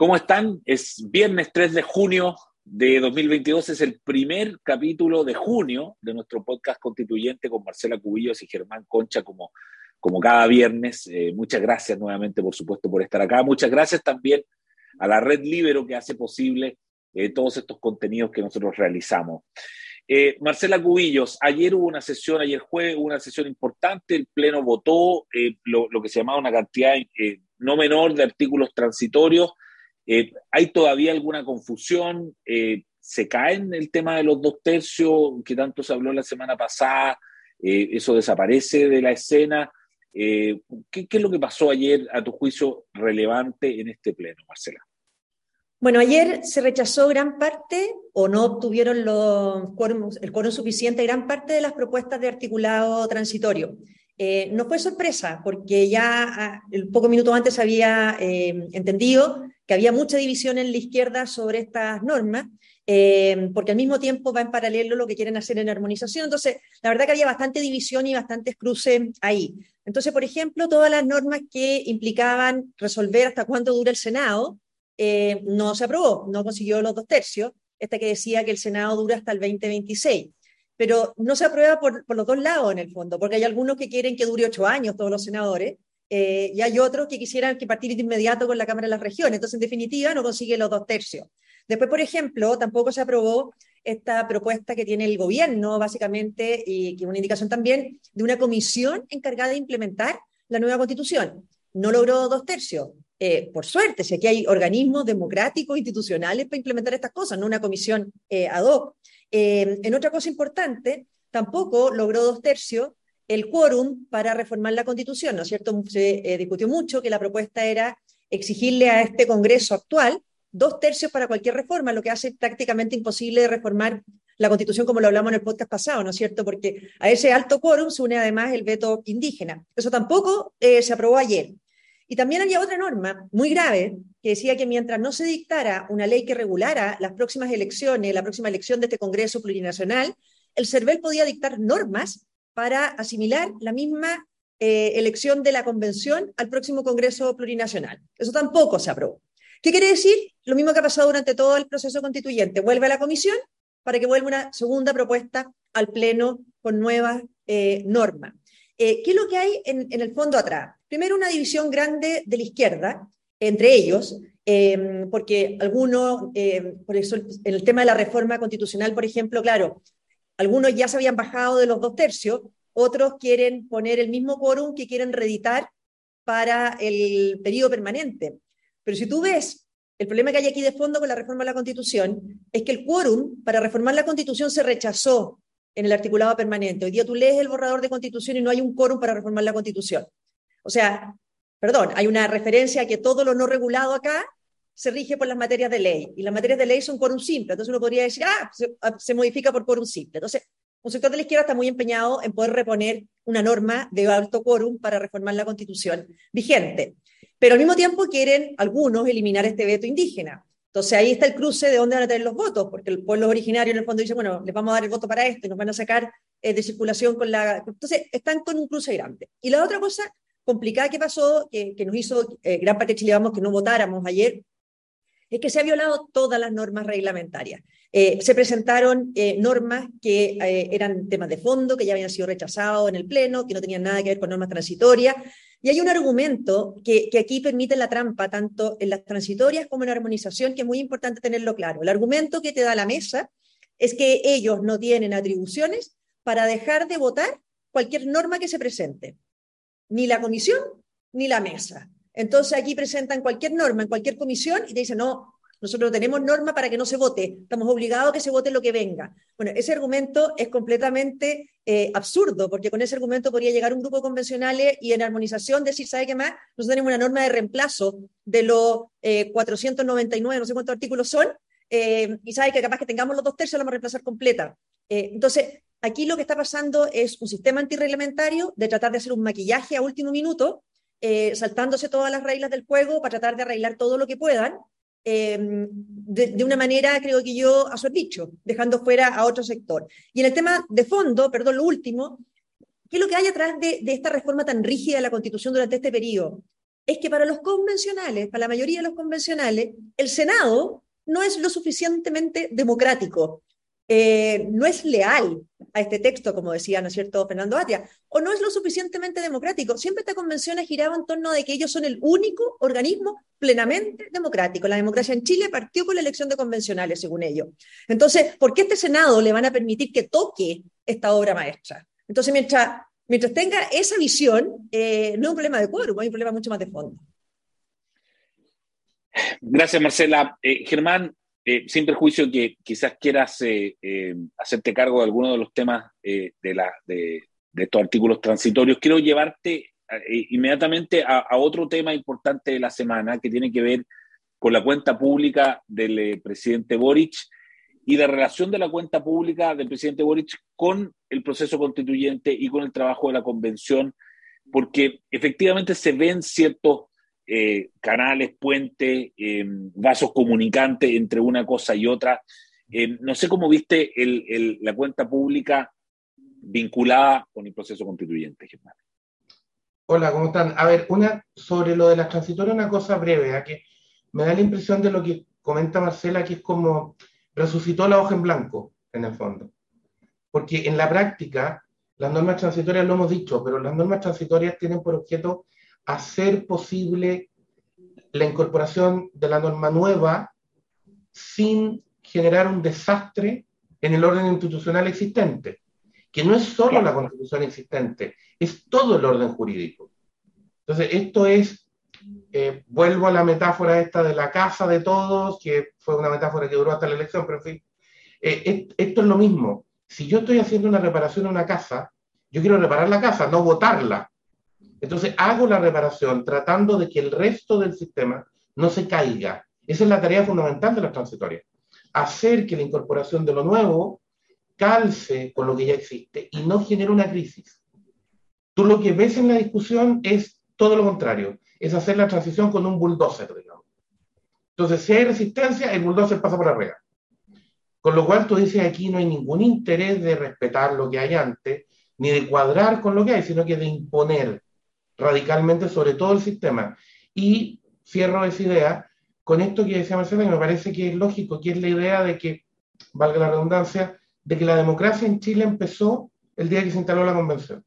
¿Cómo están? Es viernes 3 de junio de 2022, es el primer capítulo de junio de nuestro podcast constituyente con Marcela Cubillos y Germán Concha como, como cada viernes. Eh, muchas gracias nuevamente, por supuesto, por estar acá. Muchas gracias también a la Red Libero que hace posible eh, todos estos contenidos que nosotros realizamos. Eh, Marcela Cubillos, ayer hubo una sesión, ayer jueves hubo una sesión importante, el Pleno votó lo, lo, que se llamaba una cantidad no menor de artículos transitorios eh, ¿Hay todavía alguna confusión? Eh, ¿Se cae en el tema de los dos tercios que tanto se habló la semana pasada? Eh, ¿Eso desaparece de la escena? ¿qué, es lo que pasó ayer, a tu juicio, relevante en este pleno, Marcela? Bueno, ayer se rechazó gran parte o no obtuvieron el quórum suficiente gran parte de las propuestas de articulado transitorio. no fue sorpresa, porque ya ah, el poco minuto antes había entendido que había mucha división en la izquierda sobre estas normas, eh, porque al mismo tiempo va en paralelo lo que quieren hacer en armonización. Entonces, la verdad que había bastante división y bastantes cruces ahí. Entonces, por ejemplo, todas las normas que implicaban resolver hasta cuánto dura el Senado, eh, no se aprobó, no consiguió los dos tercios, esta que decía que el Senado dura hasta el 2026 pero no se aprueba por, por, los dos lados en el fondo, porque hay algunos que quieren que dure ocho años todos los senadores, eh, y hay otros que quisieran que partir de inmediato con la Cámara de las Regiones. Entonces, en definitiva, no consigue los dos tercios. Después, por ejemplo, tampoco se aprobó esta propuesta que tiene el gobierno, básicamente, y que es una indicación también, de una comisión encargada de implementar la nueva constitución. No logró dos tercios. Eh, por suerte, si aquí hay organismos democráticos, institucionales para implementar estas cosas, no una comisión eh, ad hoc. en otra cosa importante, tampoco logró dos tercios el quórum para reformar la Constitución, ¿no es cierto? Se eh, discutió mucho que la propuesta era exigirle a este Congreso actual dos tercios para cualquier reforma, lo que hace prácticamente imposible reformar la Constitución como lo hablamos en el podcast pasado, ¿no es cierto? Porque a ese alto quórum se une además el veto indígena. Eso tampoco eh, se aprobó ayer. Y también había otra norma muy grave que decía que mientras no se dictara una ley que regulara las próximas elecciones, la próxima elección de este Congreso plurinacional, el CERVEL podía dictar normas para asimilar la misma eh, elección de la convención al próximo Congreso Plurinacional. Eso tampoco se aprobó. ¿Qué quiere decir? Lo mismo que ha pasado durante todo el proceso constituyente. Vuelve a la comisión para que vuelva una segunda propuesta al Pleno con nuevas eh, normas. Eh, ¿Qué es lo que hay en, el fondo atrás? Primero, una división grande de la izquierda, entre ellos, porque algunos, por eso en el tema de la reforma constitucional, por ejemplo, claro, algunos ya se habían bajado de los dos tercios, otros quieren poner el mismo quórum que quieren reeditar para el periodo permanente. Pero si tú ves, el problema que hay aquí de fondo con la reforma de la Constitución es que el quórum para reformar la Constitución se rechazó en el articulado permanente. Hoy día tú lees el borrador de Constitución y no hay un quórum para reformar la Constitución. O sea, perdón, hay una referencia a que todo lo no regulado acá se rige por las materias de ley, y las materias de ley son quórum simple, entonces uno podría decir, ah, se, ah, se modifica por quórum simple. Entonces, un sector de la izquierda está muy empeñado en poder reponer una norma de alto quórum para reformar la constitución vigente. Pero al mismo tiempo quieren algunos eliminar este veto indígena. Entonces ahí está el cruce de dónde van a tener los votos, porque el pueblo originario en el fondo dice, bueno, les vamos a dar el voto para esto y nos van a sacar eh, de circulación con la... Entonces están con un cruce grande. Y la otra cosa complicada que pasó, que, nos hizo eh, gran parte de Chile, vamos, que no votáramos ayer, es que se ha violado todas las normas reglamentarias. Eh, se presentaron eh, normas que eh, eran temas de fondo, que ya habían sido rechazados en el Pleno, que no tenían nada que ver con normas transitorias. Y hay un argumento que, que, aquí permite la trampa, tanto en las transitorias como en la armonización, que es muy importante tenerlo claro. El argumento que te da la mesa es que ellos no tienen atribuciones para dejar de votar cualquier norma que se presente, ni la comisión ni la mesa. Entonces aquí presentan cualquier norma en cualquier comisión y te dicen, no, nosotros tenemos norma para que no se vote, estamos obligados a que se vote lo que venga. Bueno, ese argumento es completamente eh, absurdo, porque con ese argumento podría llegar un grupo de convencionales y en armonización decir, ¿sabe qué más? Nosotros tenemos una norma de reemplazo de los 499, eh, no sé cuántos artículos son, eh, y sabe que capaz que tengamos los dos tercios, la vamos a reemplazar completa. entonces, aquí lo que está pasando es un sistema antirreglamentario de tratar de hacer un maquillaje a último minuto eh, saltándose todas las reglas del juego para tratar de arreglar todo lo que puedan, em, de, una manera, creo que yo, a su dicho, dejando fuera a otro sector. Y en el tema de fondo, perdón, lo último, ¿qué es lo que hay atrás de, esta reforma tan rígida de la Constitución durante este periodo? es que para los convencionales, para la mayoría de los convencionales, el Senado no es lo suficientemente democrático, eh, no es leal a este texto, como decía, ¿no es cierto?, Fernando Atria, o no es lo suficientemente democrático. Siempre esta convención ha girado en torno de que ellos son el único organismo plenamente democrático. La democracia en Chile partió con la elección de convencionales, según ellos. Entonces, ¿por qué este Senado le van a permitir que toque esta obra maestra? Entonces, mientras, mientras tenga esa visión, eh, no es un problema de quórum, hay un problema mucho más de fondo. Gracias, Marcela. Eh, Germán, eh, sin perjuicio que quizás quieras eh, eh, hacerte cargo de alguno de los temas de, la, de, estos artículos transitorios, quiero llevarte inmediatamente a, otro tema importante de la semana que tiene que ver con la cuenta pública del presidente Boric y la relación de la cuenta pública del presidente Boric con el proceso constituyente y con el trabajo de la convención, porque efectivamente se ven ciertos eh, canales, puentes, eh, vasos comunicantes entre una cosa y otra. Eh, no sé cómo viste la cuenta pública vinculada con el proceso constituyente, Germán. Hola, ¿cómo están? A ver, una sobre lo de las transitorias, una cosa breve, a que me da la impresión de lo que comenta Marcela, que es como resucitó la hoja en blanco, en el fondo. Porque en la práctica, las normas transitorias lo hemos dicho, pero las normas transitorias tienen por objeto hacer posible la incorporación de la norma nueva sin generar un desastre en el orden institucional existente, que no es solo la constitución existente, es todo el orden jurídico. Entonces, esto es, eh, vuelvo a la metáfora esta de la casa de todos, que fue una metáfora que duró hasta la elección, pero en fin, eh, esto es lo mismo. Si yo estoy haciendo una reparación a una casa, yo quiero reparar la casa, no botarla. Entonces hago la reparación tratando de que el resto del sistema no se caiga. Esa es la tarea fundamental de las transitorias. Hacer que la incorporación de lo nuevo calce con lo que ya existe y no genere una crisis. Tú lo que ves en la discusión es todo lo contrario, es hacer la transición con un bulldozer, digamos. Entonces, si hay resistencia, el bulldozer pasa por arriba. Con lo cual tú dices aquí no hay ningún interés de respetar lo que hay antes, ni de cuadrar con lo que hay, sino que de imponer radicalmente sobre todo el sistema. Y cierro esa idea con esto que decía Marcela, que me parece que es lógico, que es la idea de que, valga la redundancia, de que la democracia en Chile empezó el día que se instaló la convención.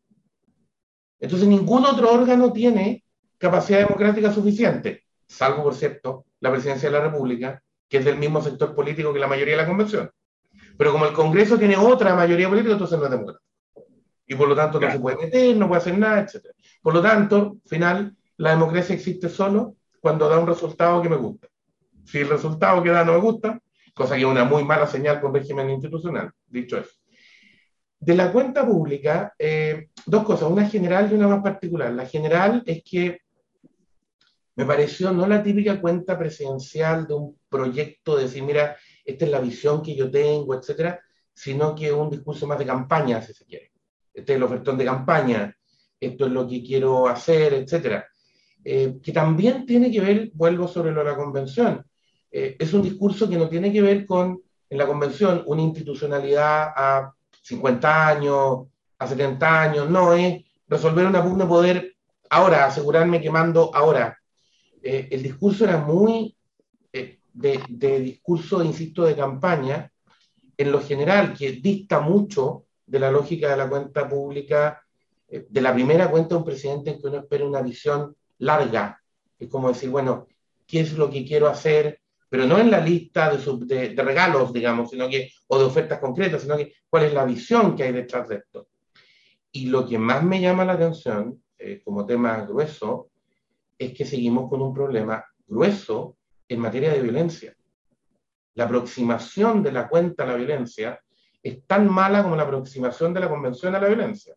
Entonces ningún otro órgano tiene capacidad democrática suficiente, salvo, por cierto, la presidencia de la República, que es del mismo sector político que la mayoría de la convención. Pero como el Congreso tiene otra mayoría política, entonces no es democrático y por lo tanto no se puede meter, no puede hacer nada, etc. Por lo tanto, al final, la democracia existe solo cuando da un resultado que me gusta. Si el resultado que da no me gusta, cosa que es una muy mala señal con régimen institucional, dicho eso. De la cuenta pública, eh, dos cosas, una general y una más particular. La general es que me pareció no la típica cuenta presidencial de un proyecto de decir, mira, esta es la visión que yo tengo, etcétera, sino que un discurso más de campaña, si se quiere este es el ofertón de campaña, esto es lo que quiero hacer, etcétera. Eh, que también tiene que ver, vuelvo sobre lo de la convención, eh, es un discurso que no tiene que ver con, en la convención, una institucionalidad a 50 años, a 70 años, no, es resolver una pugna poder ahora, asegurarme que mando ahora. Eh, el discurso era muy de, de discurso, insisto, de campaña, en lo general, que dicta mucho de la lógica de la cuenta pública, eh, de la primera cuenta un presidente en que uno espera una visión larga. Es como decir, bueno, ¿qué es lo que quiero hacer? Pero no en la lista de, de, regalos, digamos, sino que, o de ofertas concretas, sino que cuál es la visión que hay detrás de esto. Y lo que más me llama la atención, eh, como tema grueso, es que seguimos con un problema grueso en materia de violencia. La aproximación de la cuenta a la violencia es tan mala como la aproximación de la Convención a la violencia.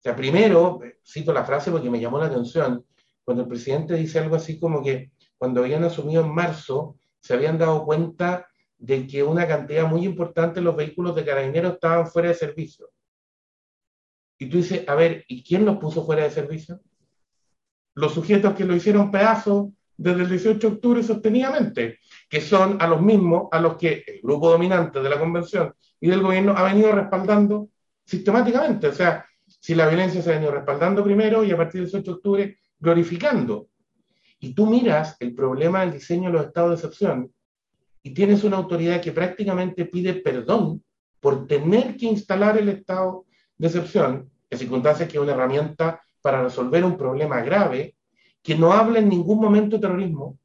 O sea, primero, cito la frase porque me llamó la atención, cuando el presidente dice algo así como que cuando habían asumido en marzo, se habían dado cuenta de que una cantidad muy importante de los vehículos de carabineros estaban fuera de servicio. Y tú dices, a ver, ¿y quién los puso fuera de servicio? Los sujetos que lo hicieron pedazos desde el 18 de octubre sostenidamente, que son a los mismos a los que el grupo dominante de la convención y del gobierno ha venido respaldando sistemáticamente. O sea, si la violencia se ha venido respaldando primero y a partir del 18 de octubre glorificando. Y tú miras el problema del diseño de los estados de excepción y tienes una autoridad que prácticamente pide perdón por tener que instalar el estado de excepción, en circunstancias que es una herramienta para resolver un problema grave, que no habla en ningún momento de terrorismo,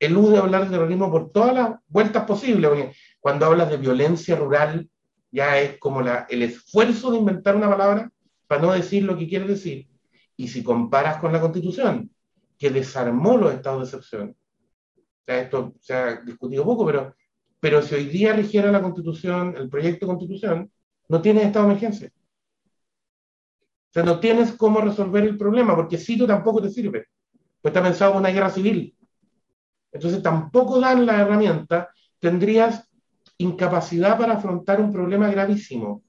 elude hablar de terrorismo por todas las vueltas posibles, cuando hablas de violencia rural ya es como la, el esfuerzo de inventar una palabra para no decir lo que quiere decir. Y si comparas con la Constitución, que desarmó los estados de excepción, esto se ha discutido poco, pero, pero si hoy día rigiera la Constitución, el proyecto de Constitución, no tienes estado de emergencia. O sea, no tienes cómo resolver el problema, porque si tú tampoco te sirve. Pues está pensado en una guerra civil. Entonces tampoco dan la herramienta, tendrías incapacidad para afrontar un problema gravísimo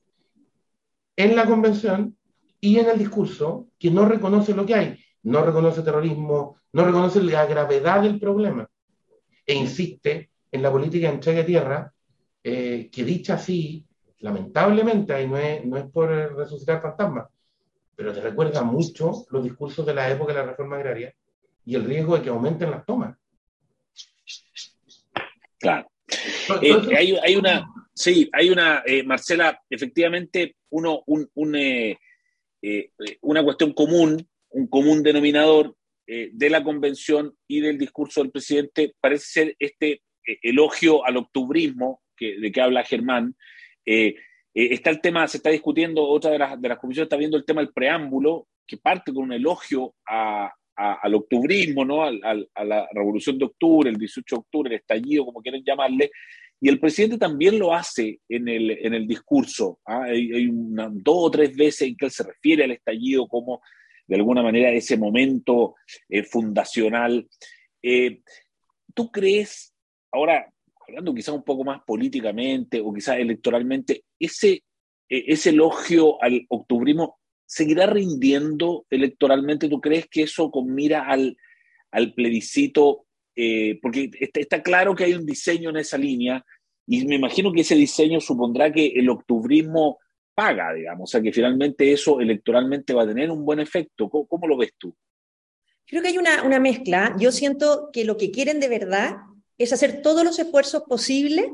en la convención y en el discurso que no reconoce lo que hay, no reconoce terrorismo, no reconoce la gravedad del problema e insiste en la política de entrega de tierra eh, que dicha así, lamentablemente, y no es, no es por resucitar fantasmas, pero te recuerda mucho los discursos de la época de la reforma agraria y el riesgo de que aumenten las tomas. Claro. Eh, hay, una, sí, hay una, eh, Marcela, efectivamente, uno, un, eh, una cuestión común, un común denominador de la convención y del discurso del presidente parece ser este elogio al octubrismo de que habla Germán. está el tema, se está discutiendo, otra de las, de las comisiones está viendo el tema del preámbulo, que parte con un elogio a, al octubrismo, ¿no? a la revolución de octubre, el 18 de octubre, el estallido, como quieren llamarle, y el presidente también lo hace en el, en el discurso. ¿ah? Hay, dos o tres veces en que él se refiere al estallido como, de alguna manera, ese momento eh, fundacional. Eh, ¿Tú crees, ahora, hablando quizás un poco más políticamente o quizás electoralmente, ese, e, ese elogio al octubrismo seguirá rindiendo electoralmente? ¿Tú crees que eso con mira al, al plebiscito? Eh, porque está, claro que hay un diseño en esa línea y me imagino que ese diseño supondrá que el octubrismo paga, digamos, o sea que finalmente eso electoralmente va a tener un buen efecto. ¿Cómo, lo ves tú? Creo que hay una, una mezcla. Yo siento que lo que quieren de verdad es hacer todos los esfuerzos posibles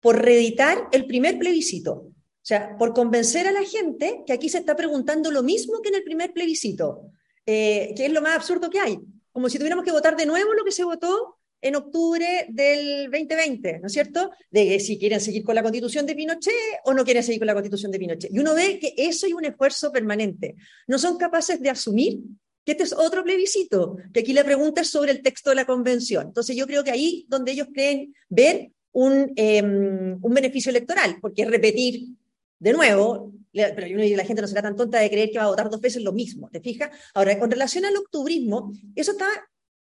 por reeditar el primer plebiscito. O sea, por convencer a la gente que aquí se está preguntando lo mismo que en el primer plebiscito, eh, que es lo más absurdo que hay. Como si tuviéramos que votar de nuevo lo que se votó en octubre del 2020, ¿no es cierto? De si quieren seguir con la constitución de Pinochet o no quieren seguir con la constitución de Pinochet. Y uno ve que eso hay un esfuerzo permanente. No son capaces de asumir que este es otro plebiscito, que aquí la pregunta es sobre el texto de la convención. Entonces yo creo que ahí donde ellos creen ver un, em, un beneficio electoral, porque es repetir de nuevo, pero la gente no será tan tonta de creer que va a votar dos veces lo mismo, ¿te fijas? Ahora, con relación al octubrismo, eso está,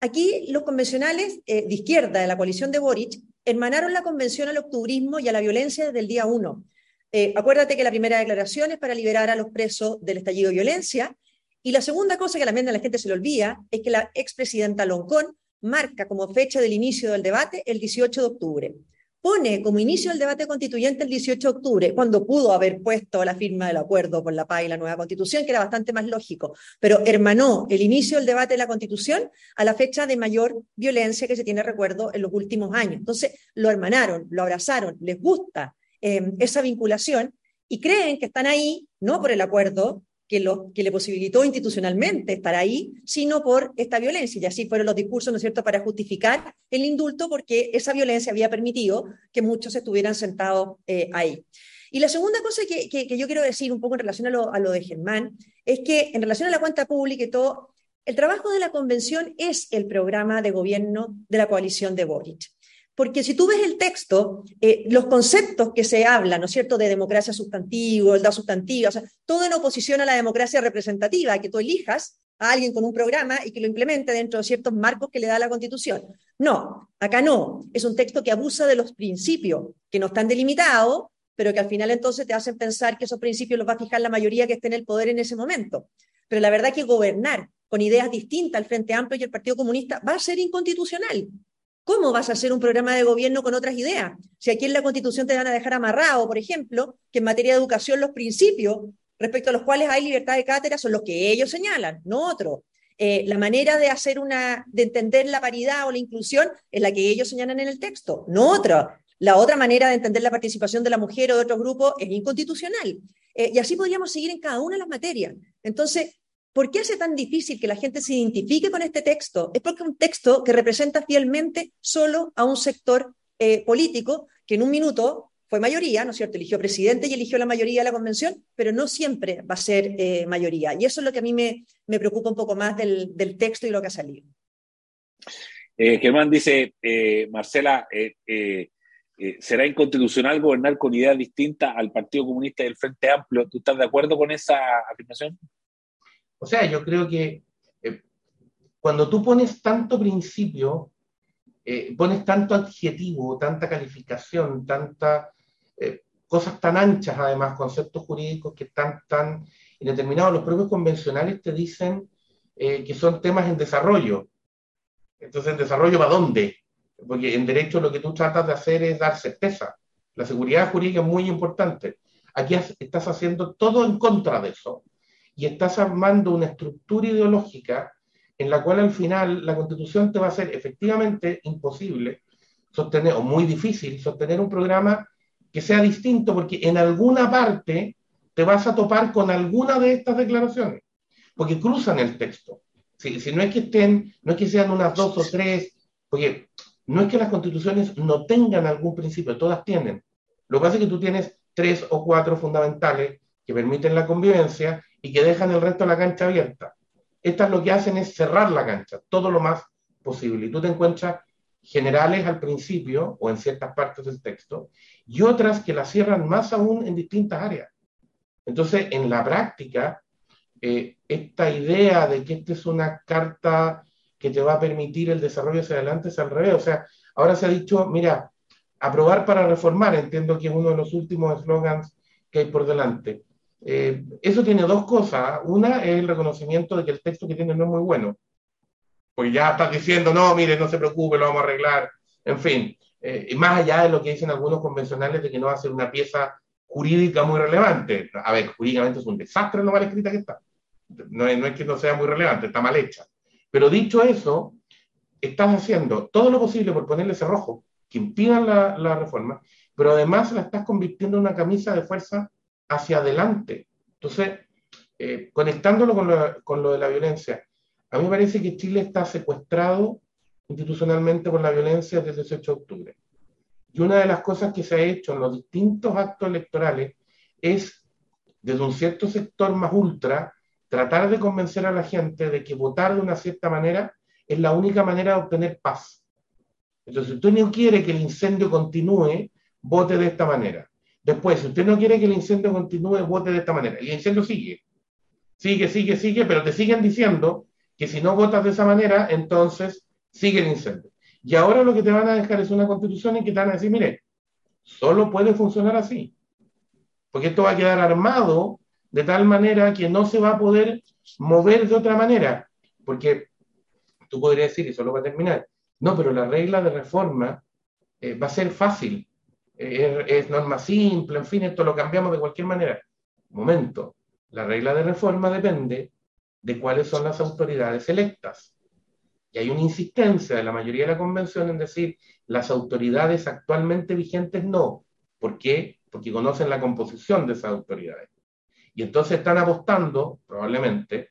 aquí los convencionales eh, de izquierda de la coalición de Boric hermanaron la convención al octubrismo y a la violencia desde el día uno. Eh, acuérdate que la primera declaración es para liberar a los presos del estallido de violencia, y la segunda cosa que también a la gente se le olvida es que la expresidenta Loncón marca como fecha del inicio del debate el 18 de octubre pone como inicio el debate constituyente el 18 de octubre, cuando pudo haber puesto la firma del acuerdo con la paz y la nueva constitución, que era bastante más lógico, pero hermanó el inicio del debate de la constitución a la fecha de mayor violencia que se tiene recuerdo en los últimos años. Entonces, lo hermanaron, lo abrazaron, les gusta eh, esa vinculación y creen que están ahí, no por el acuerdo, que, lo, que le posibilitó institucionalmente estar ahí, sino por esta violencia. Y así fueron los discursos, ¿no es cierto?, para justificar el indulto, porque esa violencia había permitido que muchos estuvieran sentados eh, ahí. Y la segunda cosa que, que, yo quiero decir un poco en relación a lo, a lo de Germán, es que en relación a la cuenta pública y todo, el trabajo de la convención es el programa de gobierno de la coalición de Boric. Porque si tú ves el texto, eh, los conceptos que se hablan, ¿no es cierto?, de democracia sustantiva, da sustantiva, o sea, todo en oposición a la democracia representativa, que tú elijas a alguien con un programa y que lo implemente dentro de ciertos marcos que le da la Constitución. No, acá no. Es un texto que abusa de los principios, que no están delimitados, pero que al final entonces te hacen pensar que esos principios los va a fijar la mayoría que esté en el poder en ese momento. Pero la verdad es que gobernar con ideas distintas al Frente Amplio y el Partido Comunista va a ser inconstitucional. ¿Cómo vas a hacer un programa de gobierno con otras ideas? Si aquí en la Constitución te van a dejar amarrado, por ejemplo, que en materia de educación los principios respecto a los cuales hay libertad de cátedra son los que ellos señalan, no otros. Eh, la manera de hacer una, de entender la paridad o la inclusión es la que ellos señalan en el texto, no otra. La otra manera de entender la participación de la mujer o de otros grupos es inconstitucional. Eh, y así podríamos seguir en cada una de las materias. Entonces, ¿por qué hace tan difícil que la gente se identifique con este texto? Es porque es un texto que representa fielmente solo a un sector eh, político que en un minuto fue mayoría, ¿no es cierto? Eligió presidente y eligió la mayoría de la convención, pero no siempre va a ser eh, mayoría. Y eso es lo que a mí me, preocupa un poco más del, texto y lo que ha salido. Eh, Germán dice, Marcela, ¿será inconstitucional gobernar con ideas distintas al Partido Comunista y el Frente Amplio? ¿Tú estás de acuerdo con esa afirmación? O sea, yo creo que cuando tú pones tanto principio, pones tanto adjetivo, tanta calificación, tanta eh, cosas tan anchas, además, conceptos jurídicos que están tan indeterminados. Los propios convencionales te dicen eh, que son temas en desarrollo. Entonces, ¿en desarrollo para dónde? Porque en derecho lo que tú tratas de hacer es dar certeza. La seguridad jurídica es muy importante. Aquí estás haciendo todo en contra de eso y estás armando una estructura ideológica en la cual al final la constitución te va a hacer efectivamente imposible sostener, o muy difícil, sostener un programa que sea distinto, porque en alguna parte te vas a topar con alguna de estas declaraciones, porque cruzan el texto. Si, si no es que estén, no es que sean unas dos o tres, porque no es que las constituciones no tengan algún principio, todas tienen. Lo que pasa es que tú tienes tres o cuatro fundamentales que permiten la convivencia y que dejan el resto de la cancha abierta. Estas lo que hacen es cerrar la cancha, todo lo más posible. Y tú te encuentras generales al principio o en ciertas partes del texto y otras que la cierran más aún en distintas áreas. Entonces, en la práctica, eh, esta idea de que esta es una carta que te va a permitir el desarrollo hacia adelante es al revés. O sea, ahora se ha dicho, mira, aprobar para reformar, entiendo que es uno de los últimos eslogans que hay por delante. Eh, eso tiene dos cosas. Una es el reconocimiento de que el texto que tiene no es muy bueno pues ya estás diciendo, no, mire, no se preocupe, lo vamos a arreglar, en fin, eh, más allá de lo que dicen algunos convencionales de que no va a ser una pieza jurídica muy relevante. A ver, jurídicamente es un desastre lo mal escrita que está. No es, no es que no sea muy relevante, está mal hecha. Pero dicho eso, estás haciendo todo lo posible por ponerle cerrojo que impidan la, la reforma, pero además la estás convirtiendo en una camisa de fuerza hacia adelante. Entonces, eh, conectándolo con lo, con lo de la violencia, a mí me parece que Chile está secuestrado institucionalmente por la violencia desde el 18 de octubre. Y una de las cosas que se ha hecho en los distintos actos electorales es, desde un cierto sector más ultra, tratar de convencer a la gente de que votar de una cierta manera es la única manera de obtener paz. Entonces, si usted no quiere que el incendio continúe, vote de esta manera. Después, si usted no quiere que el incendio continúe, vote de esta manera. El incendio sigue. Sigue, sigue, sigue, pero te siguen diciendo que si no votas de esa manera, entonces sigue el incendio. Y ahora lo que te van a dejar es una constitución en que te van a decir, mire, solo puede funcionar así. Porque esto va a quedar armado de tal manera que no se va a poder mover de otra manera. Porque tú podrías decir, y solo va a terminar, no, pero la regla de reforma eh, va a ser fácil, es, norma simple, en fin, esto lo cambiamos de cualquier manera. Momento, la regla de reforma depende de cuáles son las autoridades electas. Y hay una insistencia de la mayoría de la convención en decir las autoridades actualmente vigentes no. ¿Por qué? Porque conocen la composición de esas autoridades. Y entonces están apostando, probablemente,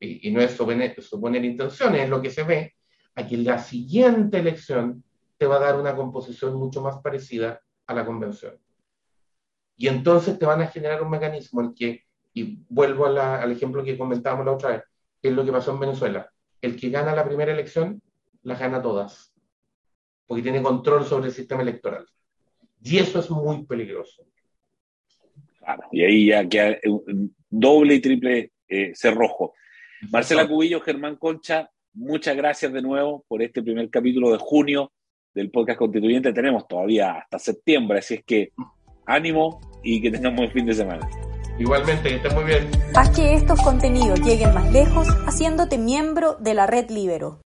y no es suponer, suponer intenciones, es lo que se ve, a que la siguiente elección te va a dar una composición mucho más parecida a la convención. Y entonces te van a generar un mecanismo en que y vuelvo al ejemplo que comentábamos la otra vez, es lo que pasó en Venezuela. El que gana la primera elección, las gana todas, porque tiene control sobre el sistema electoral. Y eso es muy peligroso. Claro, y ahí ya queda doble y triple eh, cerrojo. Marcela Cubillo, Germán Concha, muchas gracias de nuevo por este primer capítulo de junio del podcast constituyente. Tenemos todavía hasta septiembre, así es que ánimo y que tengamos buen fin de semana. Igualmente, que estés muy bien. Haz que estos contenidos lleguen más lejos haciéndote miembro de la red Libero.